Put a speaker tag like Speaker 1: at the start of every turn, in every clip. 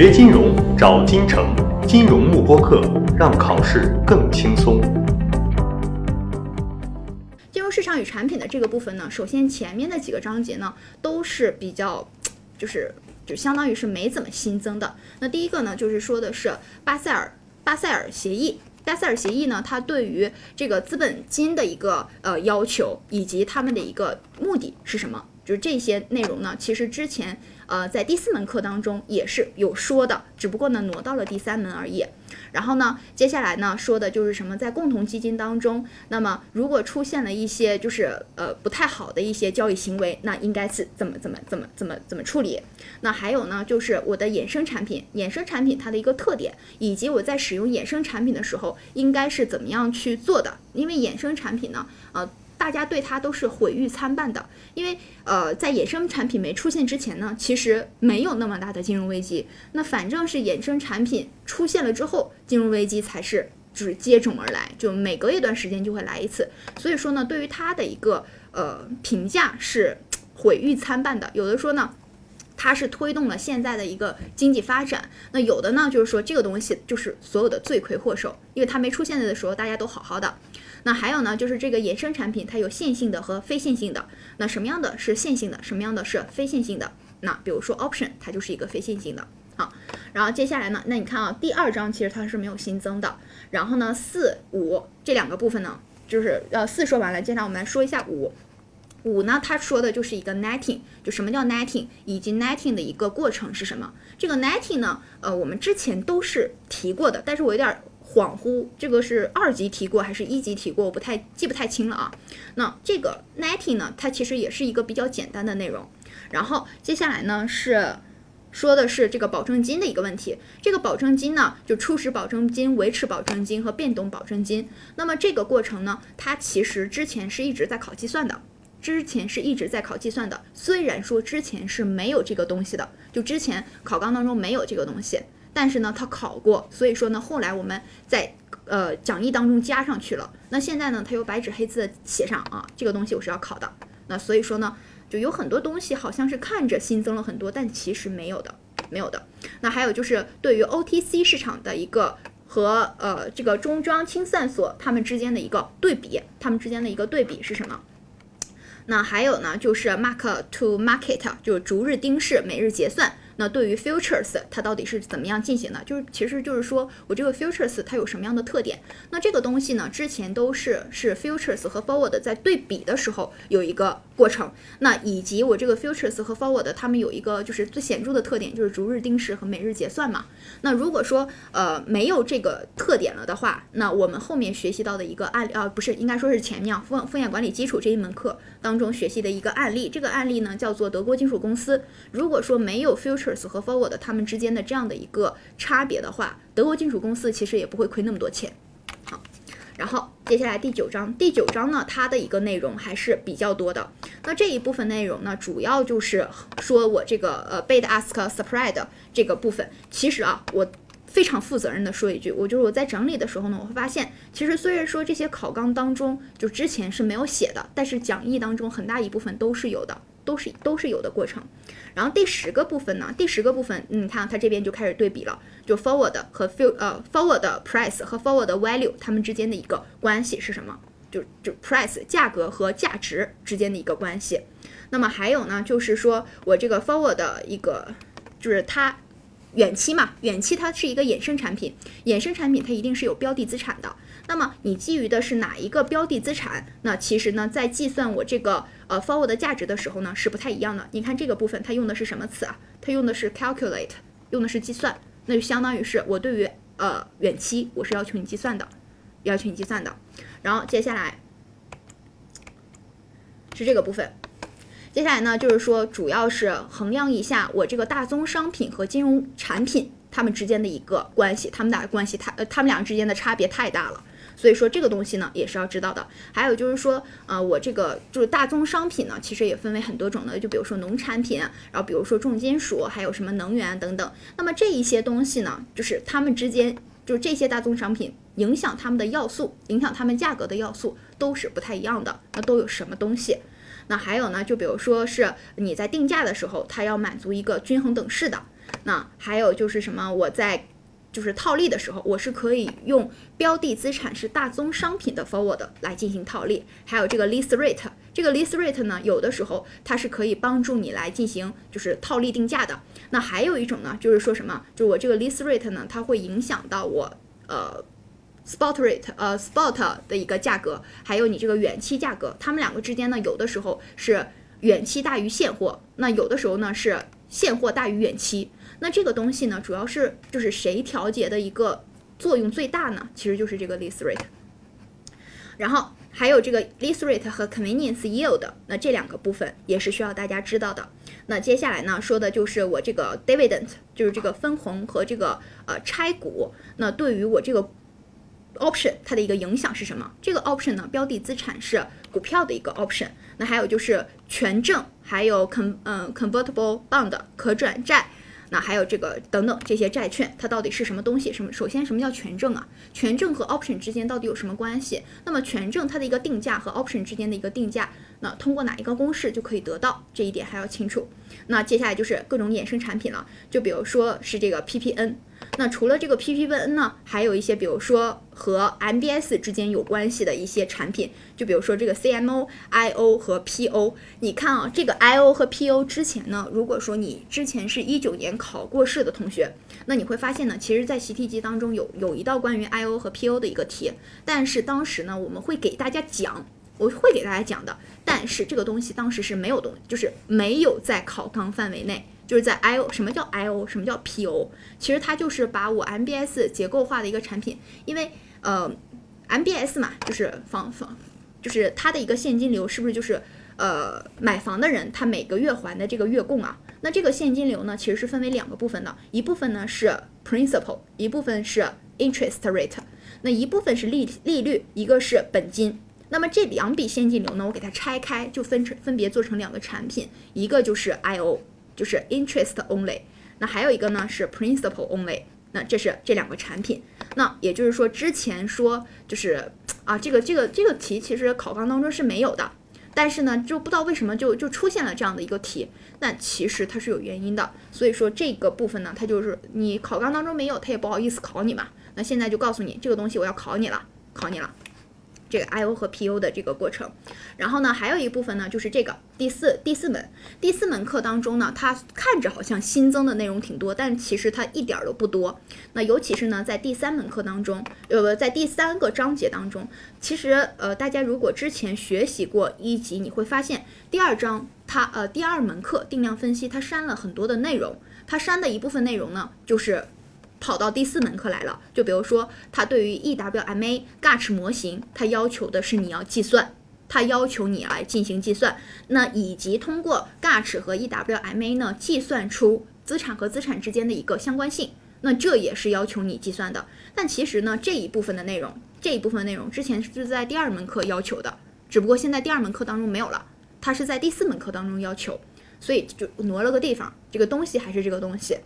Speaker 1: 学金融找金城，金融慕播课，让考试更轻松。
Speaker 2: 金融市场与产品的这个部分呢，首先前面的几个章节呢都是比较，就是就相当于是没怎么新增的。那第一个呢，就是说的是巴塞尔巴塞尔协议。巴塞尔协议呢，它对于这个资本金的一个呃要求，以及他们的一个目的是什么？就是这些内容呢，其实之前呃在第四门课当中也是有说的，只不过呢挪到了第三门而已。然后呢，接下来呢说的就是什么，在共同基金当中，那么如果出现了一些就是呃不太好的一些交易行为，那应该是怎么怎么怎么怎么怎么处理？那还有呢，就是我的衍生产品，衍生产品它的一个特点，以及我在使用衍生产品的时候应该是怎么样去做的？因为衍生产品呢，呃。大家对它都是毁誉参半的，因为呃，在衍生产品没出现之前呢，其实没有那么大的金融危机。那反正是衍生产品出现了之后，金融危机才是就是接踵而来，就每隔一段时间就会来一次。所以说呢，对于它的一个呃评价是毁誉参半的。有的说呢，它是推动了现在的一个经济发展；那有的呢，就是说这个东西就是所有的罪魁祸首，因为它没出现的时候，大家都好好的。那还有呢，就是这个衍生产品，它有线性的和非线性的。那什么样的是线性的，什么样的是非线性的？那比如说 option，它就是一个非线性的。好，然后接下来呢，那你看啊，第二章其实它是没有新增的。然后呢，四五这两个部分呢，就是呃四说完了，接下来我们来说一下五。五呢，它说的就是一个 netting，就什么叫 netting，以及 netting 的一个过程是什么？这个 netting 呢，呃，我们之前都是提过的，但是我有点。恍惚，这个是二级提过还是一级提过？我不太记不太清了啊。那这个 netting 呢，它其实也是一个比较简单的内容。然后接下来呢是说的是这个保证金的一个问题。这个保证金呢，就初始保证金、维持保证金和变动保证金。那么这个过程呢，它其实之前是一直在考计算的，之前是一直在考计算的。虽然说之前是没有这个东西的，就之前考纲当中没有这个东西。但是呢，他考过，所以说呢，后来我们在呃讲义当中加上去了。那现在呢，他又白纸黑字写上啊，这个东西我是要考的。那所以说呢，就有很多东西好像是看着新增了很多，但其实没有的，没有的。那还有就是对于 OTC 市场的一个和呃这个中庄清算所他们之间的一个对比，他们之间的一个对比是什么？那还有呢，就是 mark to market，就是逐日盯市，每日结算。那对于 futures 它到底是怎么样进行的？就是其实就是说我这个 futures 它有什么样的特点？那这个东西呢，之前都是是 futures 和 forward 在对比的时候有一个过程。那以及我这个 futures 和 forward 它们有一个就是最显著的特点，就是逐日定时和每日结算嘛。那如果说呃没有这个特点了的话，那我们后面学习到的一个案例啊，不是应该说是前面啊风风险管理基础这一门课当中学习的一个案例，这个案例呢叫做德国金属公司。如果说没有 futures 和 forward 它们之间的这样的一个差别的话，德国金属公司其实也不会亏那么多钱。好，然后接下来第九章，第九章呢，它的一个内容还是比较多的。那这一部分内容呢，主要就是说我这个呃 bid ask spread 这个部分。其实啊，我非常负责任的说一句，我就是我在整理的时候呢，我会发现，其实虽然说这些考纲当中就之前是没有写的，但是讲义当中很大一部分都是有的。都是都是有的过程，然后第十个部分呢？第十个部分，你看它这边就开始对比了，就 forward 和 fu 呃 forward price 和 forward value 它们之间的一个关系是什么？就就 price 价格和价值之间的一个关系。那么还有呢，就是说我这个 forward 的一个，就是它远期嘛，远期它是一个衍生产品，衍生产品它一定是有标的资产的。那么你基于的是哪一个标的资产？那其实呢，在计算我这个呃 forward 的价值的时候呢，是不太一样的。你看这个部分，它用的是什么词啊？它用的是 calculate，用的是计算。那就相当于是我对于呃远期我是要求你计算的，要求你计算的。然后接下来是这个部分，接下来呢就是说主要是衡量一下我这个大宗商品和金融产品它们之间的一个关系，它们俩关系太呃，它们俩之间的差别太大了。所以说这个东西呢也是要知道的，还有就是说，呃，我这个就是大宗商品呢，其实也分为很多种的，就比如说农产品，然后比如说重金属，还有什么能源等等。那么这一些东西呢，就是它们之间，就是这些大宗商品影响它们的要素，影响它们价格的要素都是不太一样的。那都有什么东西？那还有呢，就比如说是你在定价的时候，它要满足一个均衡等式的。那还有就是什么？我在就是套利的时候，我是可以用标的资产是大宗商品的 forward 来进行套利。还有这个 lease rate，这个 lease rate 呢，有的时候它是可以帮助你来进行就是套利定价的。那还有一种呢，就是说什么？就我这个 lease rate 呢，它会影响到我呃 spot rate，呃 spot 的一个价格，还有你这个远期价格，它们两个之间呢，有的时候是远期大于现货，那有的时候呢是现货大于远期。那这个东西呢，主要是就是谁调节的一个作用最大呢？其实就是这个 lease rate。然后还有这个 lease rate 和 convenience yield，那这两个部分也是需要大家知道的。那接下来呢，说的就是我这个 dividend，就是这个分红和这个呃拆股，那对于我这个 option 它的一个影响是什么？这个 option 呢，标的资产是股票的一个 option。那还有就是权证，还有 con 嗯 convertible bond 可转债。那还有这个等等这些债券，它到底是什么东西？什么？首先，什么叫权证啊？权证和 option 之间到底有什么关系？那么权证它的一个定价和 option 之间的一个定价，那通过哪一个公式就可以得到？这一点还要清楚。那接下来就是各种衍生产品了，就比如说是这个 PPN。那除了这个 P P V N 呢，还有一些，比如说和 MBS 之间有关系的一些产品，就比如说这个 CMO、IO 和 PO。你看啊，这个 IO 和 PO 之前呢，如果说你之前是一九年考过试的同学，那你会发现呢，其实，在习题集当中有有一道关于 IO 和 PO 的一个题，但是当时呢，我们会给大家讲，我会给大家讲的，但是这个东西当时是没有东，就是没有在考纲范围内。就是在 I O 什么叫 I O 什么叫 P O？其实它就是把我 M B S 结构化的一个产品，因为呃 M B S 嘛，就是房房，就是它的一个现金流是不是就是呃买房的人他每个月还的这个月供啊？那这个现金流呢，其实是分为两个部分的，一部分呢是 principal，一部分是 interest rate，那一部分是利利率，一个是本金。那么这两笔现金流呢，我给它拆开，就分成分别做成两个产品，一个就是 I O。就是 interest only，那还有一个呢是 principal only，那这是这两个产品。那也就是说，之前说就是啊，这个这个这个题其实考纲当中是没有的，但是呢，就不知道为什么就就出现了这样的一个题。那其实它是有原因的，所以说这个部分呢，它就是你考纲当中没有，它也不好意思考你嘛。那现在就告诉你，这个东西我要考你了，考你了。这个 I O 和 P O 的这个过程，然后呢，还有一部分呢，就是这个第四第四门第四门课当中呢，它看着好像新增的内容挺多，但其实它一点都不多。那尤其是呢，在第三门课当中，呃，在第三个章节当中，其实呃，大家如果之前学习过一级，你会发现第二章它呃第二门课定量分析它删了很多的内容，它删的一部分内容呢，就是。跑到第四门课来了，就比如说，它对于 EWMA GACH 模型，它要求的是你要计算，它要求你来进行计算，那以及通过 GACH 和 EWMA 呢，计算出资产和资产之间的一个相关性，那这也是要求你计算的。但其实呢，这一部分的内容，这一部分内容之前是在第二门课要求的，只不过现在第二门课当中没有了，它是在第四门课当中要求，所以就挪了个地方，这个东西还是这个东西。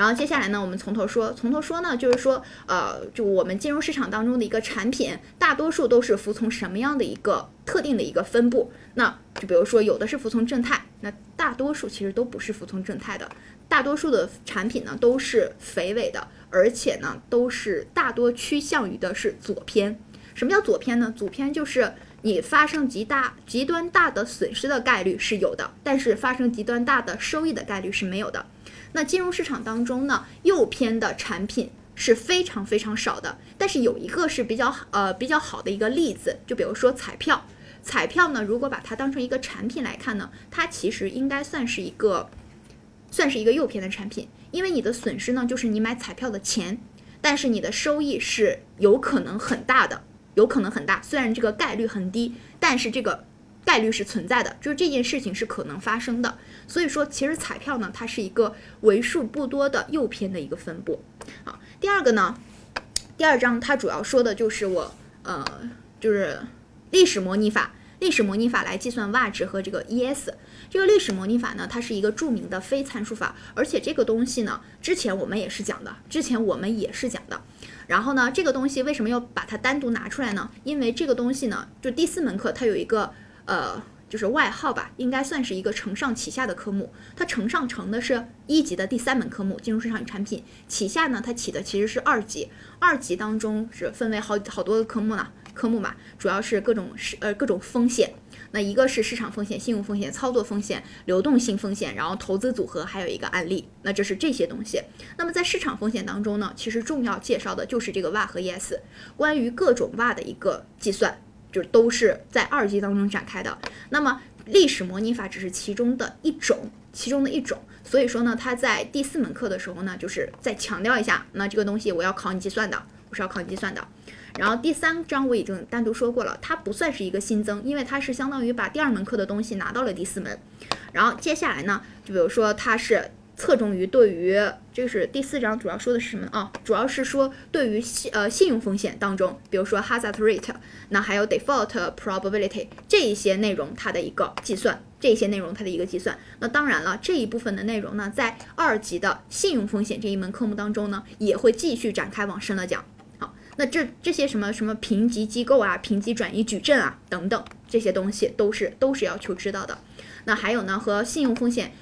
Speaker 2: 然后接下来呢，我们从头说，从头说呢，就是说，呃，就我们金融市场当中的一个产品，大多数都是服从什么样的一个特定的一个分布？那就比如说，有的是服从正态，那大多数其实都不是服从正态的，大多数的产品呢都是肥尾的，而且呢都是大多趋向于的是左偏。什么叫左偏呢？左偏就是你发生极大、极端大的损失的概率是有的，但是发生极端大的收益的概率是没有的。那金融市场当中呢，右偏的产品是非常非常少的，但是有一个是比较呃比较好的一个例子，就比如说彩票，彩票呢，如果把它当成一个产品来看呢，它其实应该算是一个算是一个右偏的产品，因为你的损失呢就是你买彩票的钱，但是你的收益是有可能很大的，有可能很大，虽然这个概率很低，但是这个。概率是存在的，就是这件事情是可能发生的。所以说，其实彩票呢，它是一个为数不多的右偏的一个分布。好，第二个呢，第二章它主要说的就是我呃，就是历史模拟法，历史模拟法来计算 w 值和这个 ES。这个历史模拟法呢，它是一个著名的非参数法，而且这个东西呢，之前我们也是讲的，之前我们也是讲的。然后呢，这个东西为什么要把它单独拿出来呢？因为这个东西呢，就第四门课它有一个。呃，就是外号吧，应该算是一个承上启下的科目。它承上承的是一级的第三门科目金融市场与产品，启下呢，它起的其实是二级。二级当中是分为好好多个科目呢，科目嘛，主要是各种是呃各种风险。那一个是市场风险、信用风险、操作风险、流动性风险，然后投资组合，还有一个案例。那这是这些东西。那么在市场风险当中呢，其实重要介绍的就是这个 Va 和 ES，关于各种 Va 的一个计算。就都是在二级当中展开的。那么历史模拟法只是其中的一种，其中的一种。所以说呢，它在第四门课的时候呢，就是再强调一下，那这个东西我要考你计算的，不是要考你计算的。然后第三章我已经单独说过了，它不算是一个新增，因为它是相当于把第二门课的东西拿到了第四门。然后接下来呢，就比如说它是。侧重于对于这个是第四章主要说的是什么啊？主要是说对于信呃信用风险当中，比如说 hazard rate，那还有 default probability 这一些内容它的一个计算，这些内容它的一个计算。那当然了，这一部分的内容呢，在二级的信用风险这一门科目当中呢，也会继续展开往深了讲。那这这些什么什么评级机构啊、评级转移矩阵啊等等这些东西都是都是要求知道的。那还有呢，和信用风险。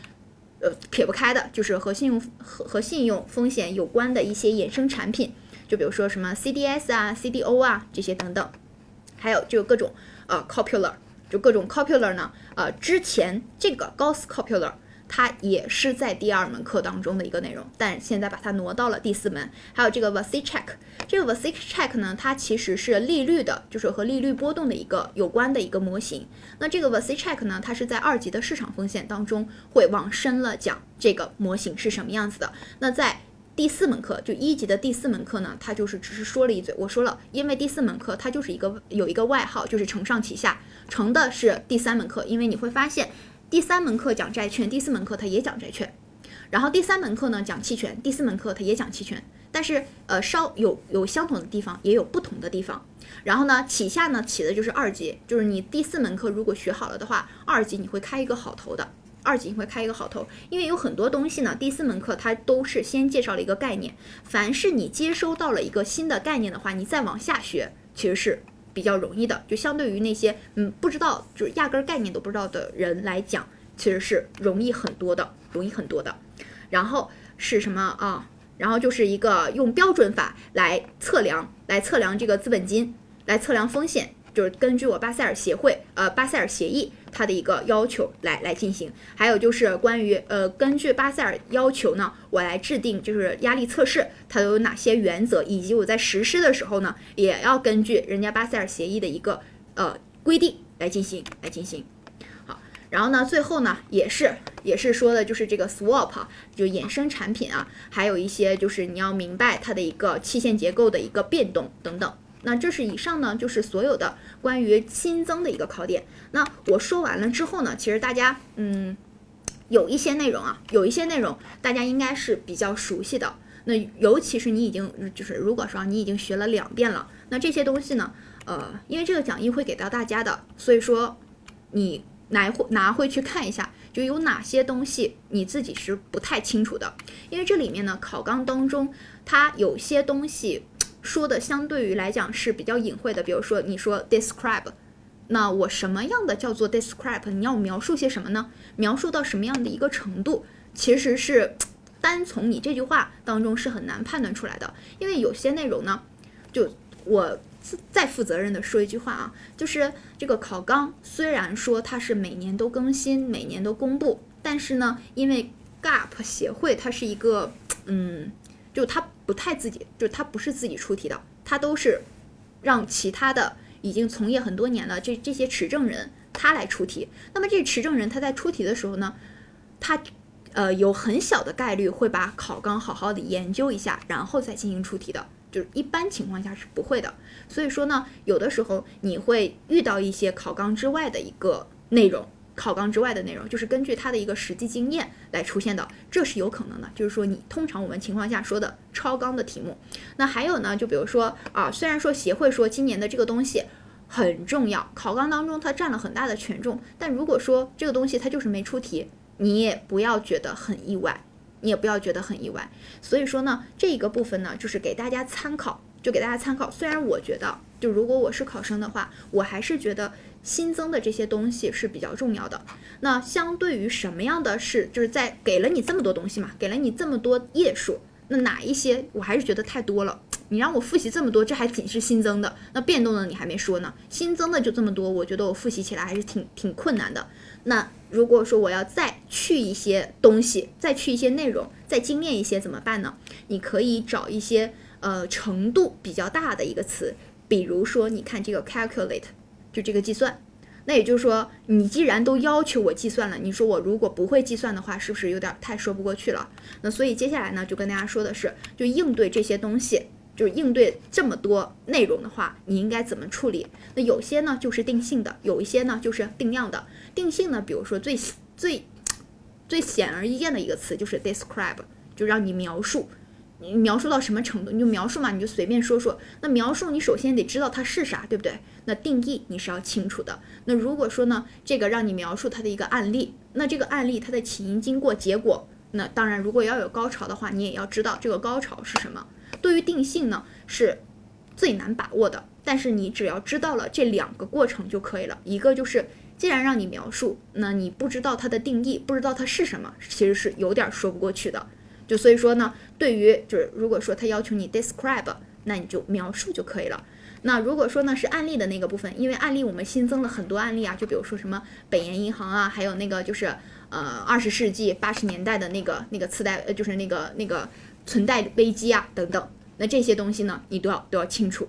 Speaker 2: 呃，撇不开的就是和信用和和信用风险有关的一些衍生产品，就比如说什么 CDS 啊、CDO 啊这些等等，还有就各种呃 Copular，就各种 Copular 呢，呃，之前这个 Gauss Copular。它也是在第二门课当中的一个内容，但现在把它挪到了第四门。还有这个 VC Check，这个 VC Check 呢，它其实是利率的，就是和利率波动的一个有关的一个模型。那这个 VC Check 呢，它是在二级的市场风险当中会往深了讲这个模型是什么样子的。那在第四门课，就一级的第四门课呢，它就是只是说了一嘴。我说了，因为第四门课它就是一个有一个外号，就是承上启下，承的是第三门课，因为你会发现。第三门课讲债券，第四门课它也讲债券，然后第三门课呢讲期权，第四门课它也讲期权，但是呃稍有有相同的地方，也有不同的地方。然后呢，起下呢起的就是二级，就是你第四门课如果学好了的话，二级你会开一个好头的，二级你会开一个好头，因为有很多东西呢，第四门课它都是先介绍了一个概念，凡是你接收到了一个新的概念的话，你再往下学其实是。比较容易的，就相对于那些嗯不知道就是压根概念都不知道的人来讲，其实是容易很多的，容易很多的。然后是什么啊？然后就是一个用标准法来测量，来测量这个资本金，来测量风险。就是根据我巴塞尔协会，呃，巴塞尔协议它的一个要求来来进行，还有就是关于呃，根据巴塞尔要求呢，我来制定就是压力测试，它都有哪些原则，以及我在实施的时候呢，也要根据人家巴塞尔协议的一个呃规定来进行来进行。好，然后呢，最后呢，也是也是说的就是这个 swap 就衍生产品啊，还有一些就是你要明白它的一个期限结构的一个变动等等。那这是以上呢，就是所有的关于新增的一个考点。那我说完了之后呢，其实大家嗯，有一些内容啊，有一些内容大家应该是比较熟悉的。那尤其是你已经就是如果说你已经学了两遍了，那这些东西呢，呃，因为这个讲义会给到大家的，所以说你拿回拿回去看一下，就有哪些东西你自己是不太清楚的。因为这里面呢，考纲当中它有些东西。说的相对于来讲是比较隐晦的，比如说你说 describe，那我什么样的叫做 describe？你要描述些什么呢？描述到什么样的一个程度？其实是单从你这句话当中是很难判断出来的，因为有些内容呢，就我再负责任的说一句话啊，就是这个考纲虽然说它是每年都更新，每年都公布，但是呢，因为 GAP 协会它是一个，嗯，就他。不太自己，就他不是自己出题的，他都是让其他的已经从业很多年了这这些持证人他来出题。那么这持证人他在出题的时候呢，他呃有很小的概率会把考纲好好的研究一下，然后再进行出题的，就是一般情况下是不会的。所以说呢，有的时候你会遇到一些考纲之外的一个内容。考纲之外的内容，就是根据他的一个实际经验来出现的，这是有可能的。就是说，你通常我们情况下说的超纲的题目，那还有呢，就比如说啊，虽然说协会说今年的这个东西很重要，考纲当中它占了很大的权重，但如果说这个东西它就是没出题，你也不要觉得很意外，你也不要觉得很意外。所以说呢，这一个部分呢，就是给大家参考，就给大家参考。虽然我觉得，就如果我是考生的话，我还是觉得新增的这些东西是比较重要的。那相对于什么样的是，就是在给了你这么多东西嘛，给了你这么多页数，那哪一些我还是觉得太多了。你让我复习这么多，这还仅是新增的，那变动的你还没说呢。新增的就这么多，我觉得我复习起来还是挺挺困难的。那如果说我要再去一些东西，再去一些内容，再精炼一些怎么办呢？你可以找一些呃程度比较大的一个词，比如说你看这个 calculate，就这个计算。那也就是说，你既然都要求我计算了，你说我如果不会计算的话，是不是有点太说不过去了？那所以接下来呢，就跟大家说的是，就应对这些东西。就是应对这么多内容的话，你应该怎么处理？那有些呢就是定性的，有一些呢就是定量的。定性呢，比如说最最最显而易见的一个词就是 describe，就让你描述，你描述到什么程度你就描述嘛，你就随便说说。那描述你首先得知道它是啥，对不对？那定义你是要清楚的。那如果说呢，这个让你描述它的一个案例，那这个案例它的起因、经过、结果，那当然如果要有高潮的话，你也要知道这个高潮是什么。对于定性呢，是最难把握的。但是你只要知道了这两个过程就可以了。一个就是，既然让你描述，那你不知道它的定义，不知道它是什么，其实是有点说不过去的。就所以说呢，对于就是如果说他要求你 describe，那你就描述就可以了。那如果说呢是案例的那个部分，因为案例我们新增了很多案例啊，就比如说什么北岩银行啊，还有那个就是呃二十世纪八十年代的那个那个次贷，呃就是那个那个。存贷危机啊，等等，那这些东西呢，你都要都要清楚。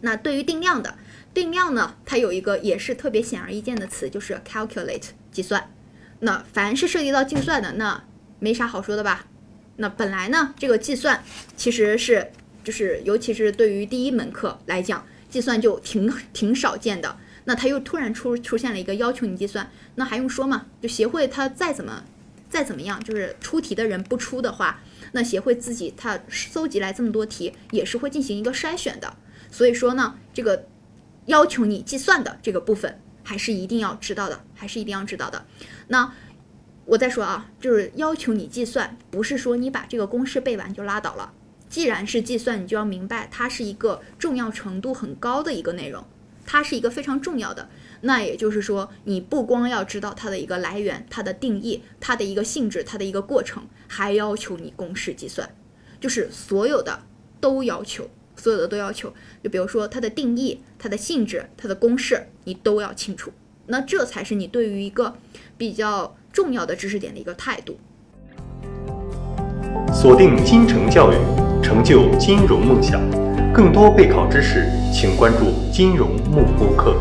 Speaker 2: 那对于定量的定量呢，它有一个也是特别显而易见的词，就是 calculate 计算。那凡是涉及到计算的，那没啥好说的吧？那本来呢，这个计算其实是就是尤其是对于第一门课来讲，计算就挺挺少见的。那他又突然出出现了一个要求你计算，那还用说吗？就协会他再怎么再怎么样，就是出题的人不出的话。那协会自己它搜集来这么多题，也是会进行一个筛选的。所以说呢，这个要求你计算的这个部分，还是一定要知道的，还是一定要知道的。那我再说啊，就是要求你计算，不是说你把这个公式背完就拉倒了。既然是计算，你就要明白它是一个重要程度很高的一个内容，它是一个非常重要的。那也就是说，你不光要知道它的一个来源、它的定义、它的一个性质、它的一个过程，还要求你公式计算，就是所有的都要求，所有的都要求。就比如说它的定义、它的性质、它的公式，你都要清楚。那这才是你对于一个比较重要的知识点的一个态度。
Speaker 1: 锁定金城教育，成就金融梦想。更多备考知识，请关注金融慕播课。